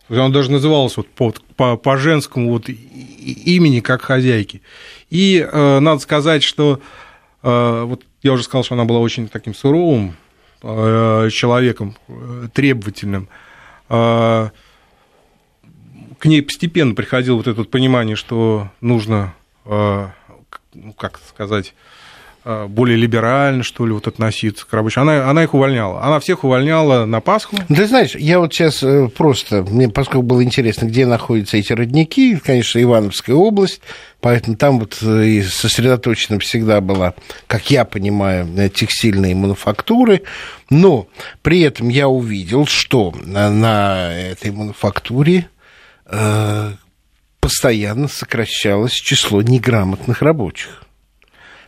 Оно даже называлось вот по, по, по женскому вот имени, как хозяйки. И э, надо сказать, что э, вот я уже сказал, что она была очень таким суровым э, человеком, э, требовательным. Э, к ней постепенно приходило вот это понимание, что нужно, ну, как сказать, более либерально, что ли, вот относиться к рабочим. Она, она их увольняла. Она всех увольняла на Пасху. Ты знаешь, я вот сейчас э, просто, мне поскольку было интересно, где находятся эти родники, конечно, Ивановская область, поэтому там вот э, и сосредоточена всегда была, как я понимаю, текстильные мануфактуры, но при этом я увидел, что на этой мануфактуре постоянно сокращалось число неграмотных рабочих.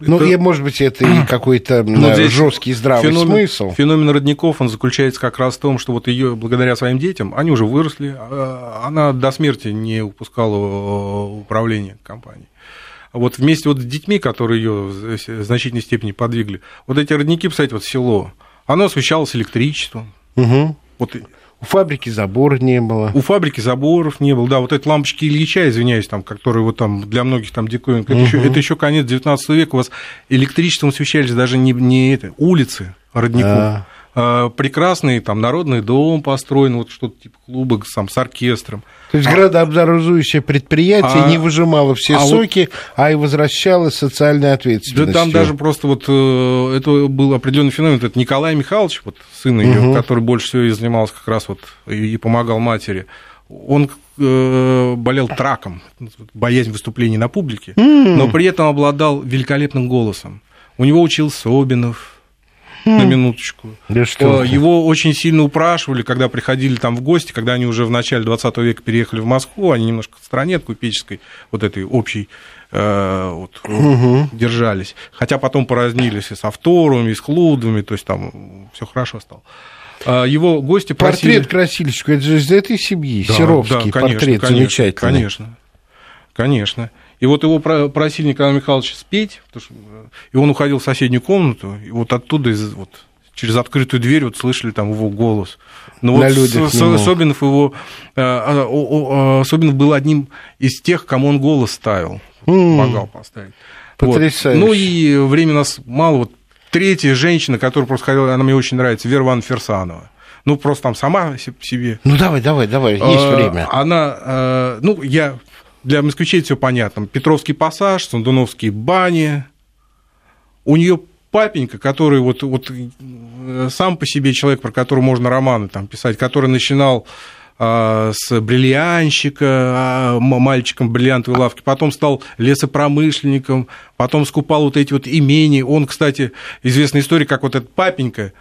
Ну, это... и, может быть, это и какой-то ну, жесткий здравый феномен, смысл. Феномен родников, он заключается как раз в том, что вот ее, благодаря своим детям, они уже выросли, а, она до смерти не упускала э, управление компанией. Вот вместе вот с детьми, которые ее в значительной степени подвигли, вот эти родники, кстати, вот село, оно освещалось электричеством. Угу. Вот фабрики забора не было. У фабрики заборов не было, да, вот эти лампочки Ильича, извиняюсь, там, которые вот там для многих там диковинка, угу. это, еще, конец 19 века, у вас электричеством освещались даже не, не это, улицы родников. А. А, прекрасный там народный дом построен, вот что-то типа клуба сам, с оркестром. То есть градообразующее предприятие а, не выжимало все а соки, вот, а и возвращало социальной ответственностью. Да там даже просто вот э, это был определенный феномен. Это Николай Михайлович, вот сын ее, угу. который больше всего и занимался как раз вот и помогал матери. Он э, болел траком, боязнь выступлений на публике, mm. но при этом обладал великолепным голосом. У него учился Собинов, на минуточку. Да что Его очень сильно упрашивали, когда приходили там в гости, когда они уже в начале 20 века переехали в Москву, они немножко в стране купеческой, вот этой общей, э, вот, угу. держались. Хотя потом поразнились и с авторами, и с клудами, то есть там все хорошо стало. А его гости просили... Портрет Красильщика, это же из этой семьи, да, Серовский да, конечно, портрет конечно, замечательный. Конечно, конечно. И вот его просили Николай Михайлович спеть, что, э, и он уходил в соседнюю комнату, и вот оттуда из, вот, через открытую дверь вот слышали там его голос. Но На вот с, Собинов его э, а, Собинов был одним из тех, кому он голос ставил, помогал поставить. Потрясающе. Вот. Ну и времени у нас мало. Вот третья женщина, которая просто ходила, она мне очень нравится, Вера Ивановна Ферсанова. Ну, просто там сама себе. Ну, давай, давай, давай, есть а, время. Она, ну, я для москвичей все понятно. Петровский пассаж, Сандуновские бани. У нее папенька, который вот, вот э, сам по себе человек, про которого можно романы там писать, который начинал а, с бриллианщика, а, мальчиком бриллиантовой лавке, потом стал лесопромышленником, потом скупал вот эти вот имения. Он, кстати, известная история, как вот этот папенька,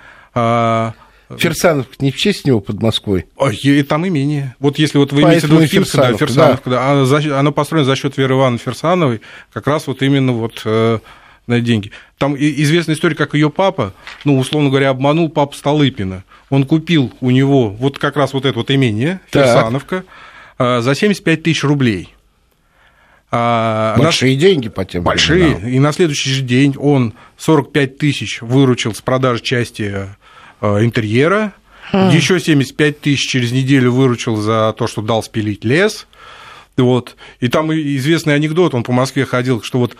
Ферсанов не в честь него под Москвой. И там имение. Вот если вот вы имеете в виду Фирсановка, да, Ферсановка, да. Оно, оно построено за счет Веры Ивановны Ферсановой, как раз вот именно вот э, на деньги. Там известная история, как ее папа, ну, условно говоря, обманул папу Столыпина. Он купил у него вот как раз вот это вот имение, Ферсановка, так. за 75 тысяч рублей. А, большие на... деньги по тем Большие. Временам. И на следующий же день он 45 тысяч выручил с продажи части Э, интерьера. Хм. Еще 75 тысяч через неделю выручил за то, что дал спилить лес. Вот. И там известный анекдот, он по Москве ходил, что вот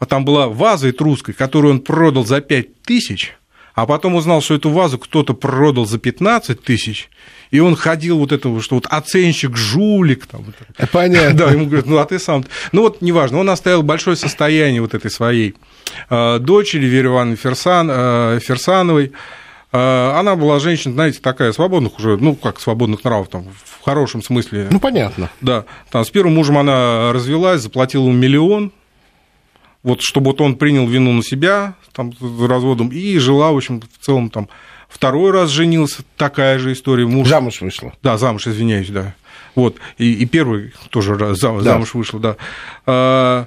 а там была ваза этрусской, которую он продал за 5 тысяч, а потом узнал, что эту вазу кто-то продал за 15 тысяч, и он ходил вот этого, что вот оценщик, жулик. Там, Понятно. Да, ему говорят, ну а ты сам... Ну вот, неважно, он оставил большое состояние вот этой своей э, дочери Веры Ивановны Ферсан, э, Ферсановой, она была женщина, знаете, такая свободных уже, ну, как свободных нравов, там, в хорошем смысле. Ну, понятно. Да. Там, с первым мужем она развелась, заплатила ему миллион, вот, чтобы вот он принял вину на себя, там, разводом, и жила, в общем, в целом, там, второй раз женился, такая же история. Муж... Замуж вышла. Да, замуж, извиняюсь, да. Вот, и, и первый тоже раз замуж да. вышла, да. А,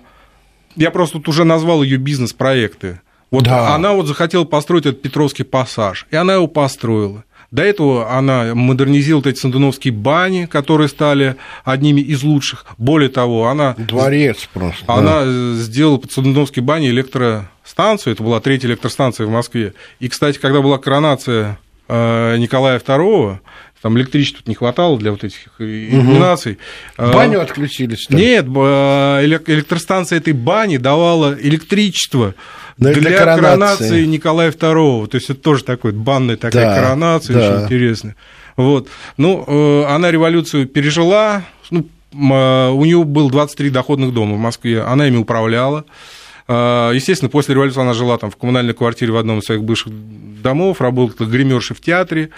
я просто тут уже назвал ее бизнес-проекты. Вот да. она вот захотела построить этот Петровский пассаж, и она его построила. До этого она модернизировала эти сандуновские бани, которые стали одними из лучших. Более того, она... Дворец просто. Она да. сделала под Сандуновские бани электростанцию. Это была третья электростанция в Москве. И, кстати, когда была коронация э, Николая II, там электричества не хватало для вот этих иллюминаций. Угу. Баню отключили, что ли? Нет, электростанция этой бани давала электричество для, для коронации. коронации Николая II. То есть это тоже такой банная такая да, коронация, да. очень интересная. Вот. Ну, э, она революцию пережила, ну, а, у нее было 23 доходных дома в Москве, она ими управляла. А, естественно, после революции она жила там в коммунальной квартире в одном из своих бывших домов, работала гримершей в театре.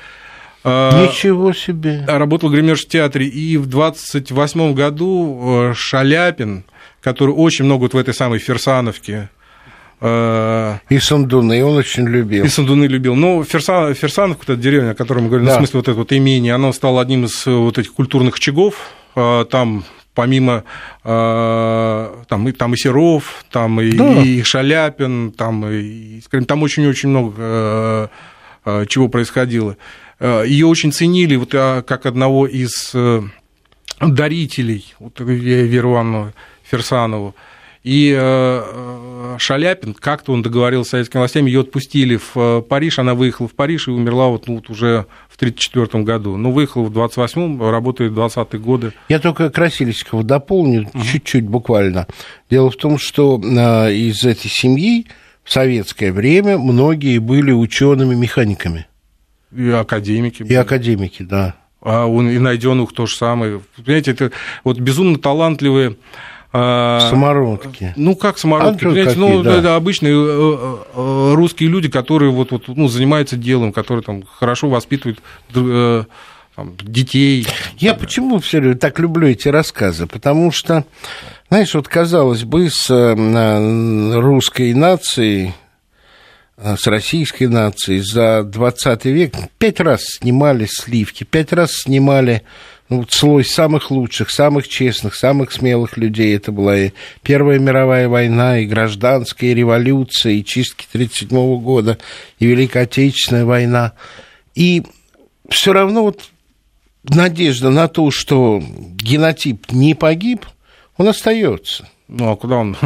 А, Ничего себе! Работал гримерш в театре. И в 28 году э, Шаляпин, который очень много вот в этой самой Ферсановке Э, и Сандуны, он очень любил. И Сандуны любил. Но Ферсан, Ферсановка, это деревня, о которой мы говорили, да. ну, в смысле вот это вот имение, оно стало одним из э, вот этих культурных очагов. Там помимо там, и, там и Серов, там и, да. и Шаляпин, там, и, там очень-очень много чего происходило. Ее очень ценили вот, как одного из дарителей, вот, Веру Ивановну Ферсанову. И э, э, Шаляпин, как-то он договорился с советскими властями, ее отпустили в э, Париж, она выехала в Париж и умерла вот, ну, вот уже в 1934 году. Ну, выехала в 28-м, работает в 20-е годы. Я только Красильщикова дополню, uh-huh. чуть-чуть буквально. Дело в том, что из этой семьи в советское время многие были учеными-механиками. И академики. И академики, да. А у и найденных то же самое. Понимаете, это вот безумно талантливые а, самородки. Ну, как самородки? А понимаете, ну, да. Да, обычные э, э, русские люди, которые вот, вот, ну, занимаются делом, которые там хорошо воспитывают э, там, детей. Я почему все так люблю эти рассказы? Потому что, знаешь, вот казалось бы, с русской нацией, с российской нацией за 20 век пять раз снимали сливки, пять раз снимали ну, слой самых лучших, самых честных, самых смелых людей. Это была и Первая мировая война, и гражданская революция, и чистки 1937 года, и Великая Отечественная война. И все равно вот надежда на то, что генотип не погиб, он остается. Ну, а куда он?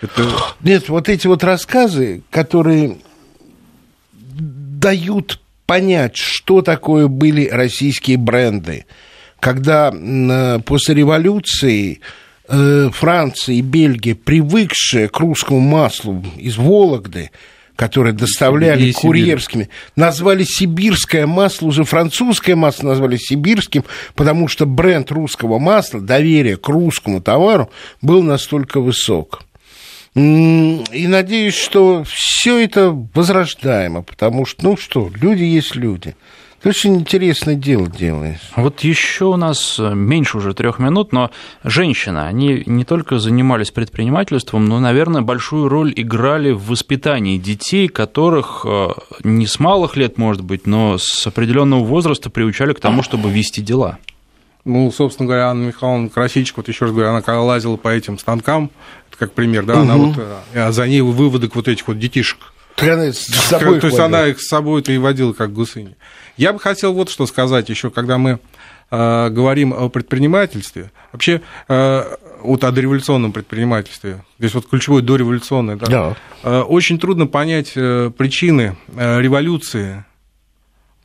Это... Нет, вот эти вот рассказы, которые дают понять, что такое были российские бренды, когда э, после революции э, Франция и Бельгия, привыкшие к русскому маслу из Вологды, которые доставляли и курьерскими, назвали сибирское масло, уже французское масло назвали сибирским, потому что бренд русского масла, доверие к русскому товару был настолько высок. И надеюсь, что все это возрождаемо, потому что, ну что, люди есть люди. Ты очень интересное дело делаешь. Вот еще у нас э, меньше уже трех минут, но женщины, они не только занимались предпринимательством, но, наверное, большую роль играли в воспитании детей, которых э, не с малых лет, может быть, но с определенного возраста приучали к тому, чтобы вести дела. Ну, собственно говоря, Анна Михайловна Красильчик, вот еще раз говорю, она когда лазила по этим станкам, как пример, да, угу. она вот, а за ней выводок вот этих вот детишек. То есть она их с собой-то и водила, как гусыни. Я бы хотел вот что сказать еще, когда мы э, говорим о предпринимательстве, вообще э, вот о дореволюционном предпринимательстве, здесь вот ключевое дореволюционное, да, да. Э, очень трудно понять э, причины э, революции,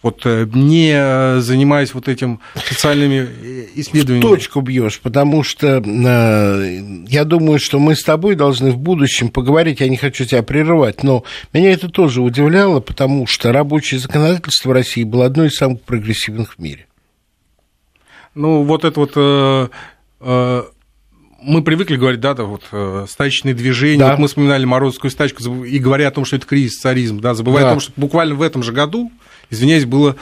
вот э, не занимаясь вот этим социальными исследованиями. В точку бьешь, потому что э, я думаю, что мы с тобой должны в будущем поговорить, я не хочу тебя прерывать, но меня это тоже удивляло, потому что рабочее законодательство России было одно из самых прогрессивных в мире. Ну, вот это вот... Э, э, мы привыкли говорить, да, да вот э, стачечные движения. Да. Вот мы вспоминали Морозовскую стачку и говоря о том, что это кризис царизм, да, забывая да. о том, что буквально в этом же году извиняюсь, была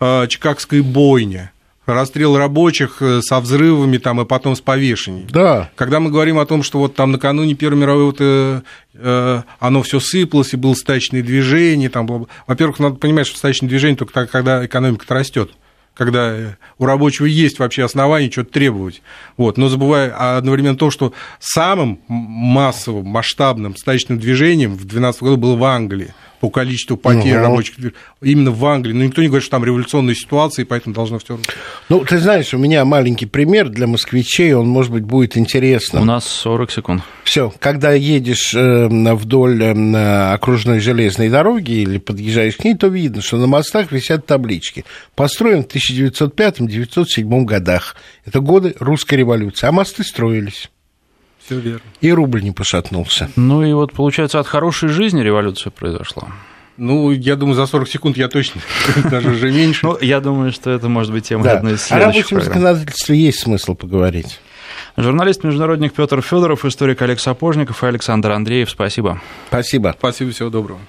э, Чикагская бойня расстрел рабочих э, со взрывами там и потом с повешением. Да. Когда мы говорим о том, что вот там накануне Первой мировой вот, э, э, оно все сыпалось и было стачное движение, там было... во-первых, надо понимать, что стачное движение только тогда, когда экономика растет когда у рабочего есть вообще основания что-то требовать. Вот. Но забывая одновременно то, что самым массовым, масштабным стачным движением в 2012 году было в Англии по количеству потерь угу. рабочих именно в Англии. Но никто не говорит, что там революционная ситуация, и поэтому должно все. Ну, ты знаешь, у меня маленький пример для москвичей, он, может быть, будет интересным. У нас 40 секунд. Все, когда едешь э, вдоль э, окружной железной дороги или подъезжаешь к ней, то видно, что на мостах висят таблички. Построен в 1905-1907 годах. Это годы русской революции. А мосты строились. Все верно. И рубль не пошатнулся. Ну и вот, получается, от хорошей жизни революция произошла. Ну, я думаю, за 40 секунд я точно, даже уже меньше. Ну, я думаю, что это может быть тема одной из следующих О рабочем законодательстве есть смысл поговорить. Журналист-международник Петр Федоров, историк Олег Сапожников и Александр Андреев. Спасибо. Спасибо. Спасибо, всего доброго.